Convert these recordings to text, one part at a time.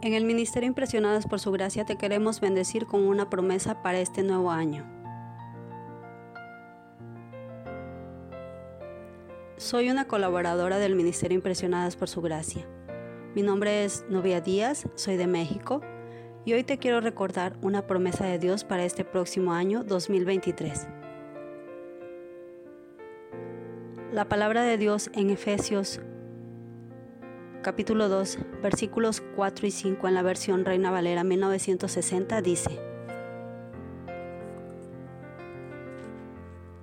En el Ministerio Impresionadas por Su Gracia te queremos bendecir con una promesa para este nuevo año. Soy una colaboradora del Ministerio Impresionadas por Su Gracia. Mi nombre es Novia Díaz, soy de México y hoy te quiero recordar una promesa de Dios para este próximo año 2023. La palabra de Dios en Efesios capítulo 2, versículos 4 y 5 en la versión Reina Valera 1960 dice,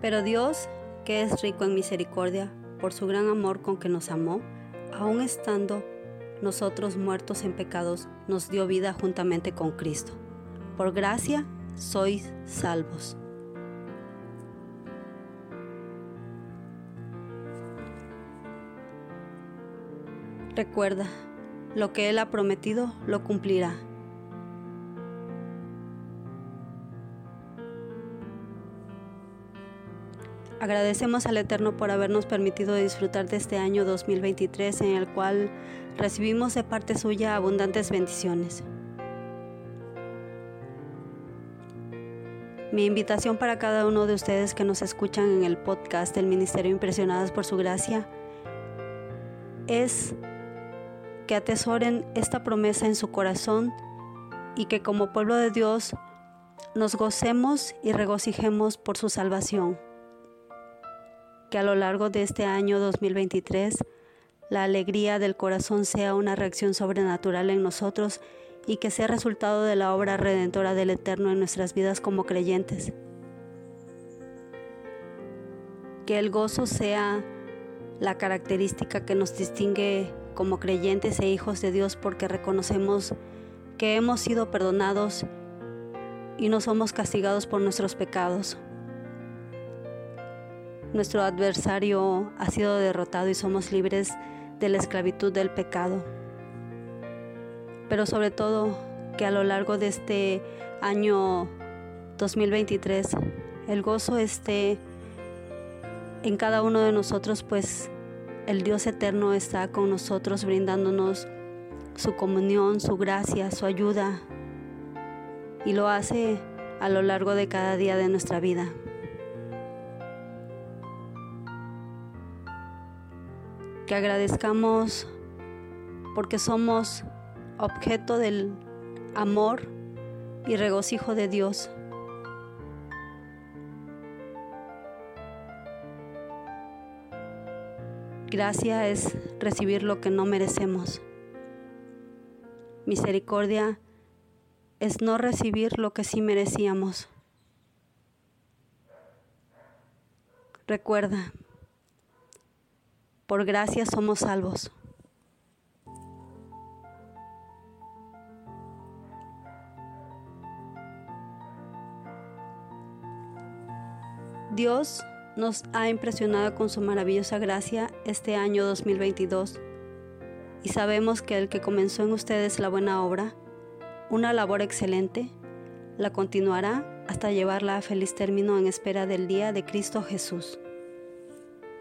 Pero Dios, que es rico en misericordia, por su gran amor con que nos amó, aun estando nosotros muertos en pecados, nos dio vida juntamente con Cristo. Por gracia sois salvos. Recuerda, lo que Él ha prometido lo cumplirá. Agradecemos al Eterno por habernos permitido disfrutar de este año 2023 en el cual recibimos de parte suya abundantes bendiciones. Mi invitación para cada uno de ustedes que nos escuchan en el podcast del Ministerio Impresionadas por Su Gracia es que atesoren esta promesa en su corazón y que como pueblo de Dios nos gocemos y regocijemos por su salvación. Que a lo largo de este año 2023 la alegría del corazón sea una reacción sobrenatural en nosotros y que sea resultado de la obra redentora del Eterno en nuestras vidas como creyentes. Que el gozo sea la característica que nos distingue como creyentes e hijos de Dios porque reconocemos que hemos sido perdonados y no somos castigados por nuestros pecados. Nuestro adversario ha sido derrotado y somos libres de la esclavitud del pecado. Pero sobre todo que a lo largo de este año 2023 el gozo esté en cada uno de nosotros, pues el Dios eterno está con nosotros brindándonos su comunión, su gracia, su ayuda y lo hace a lo largo de cada día de nuestra vida. Que agradezcamos porque somos objeto del amor y regocijo de Dios. Gracia es recibir lo que no merecemos. Misericordia es no recibir lo que sí merecíamos. Recuerda, por gracia somos salvos. Dios nos ha impresionado con su maravillosa gracia este año 2022 y sabemos que el que comenzó en ustedes la buena obra, una labor excelente, la continuará hasta llevarla a feliz término en espera del día de Cristo Jesús.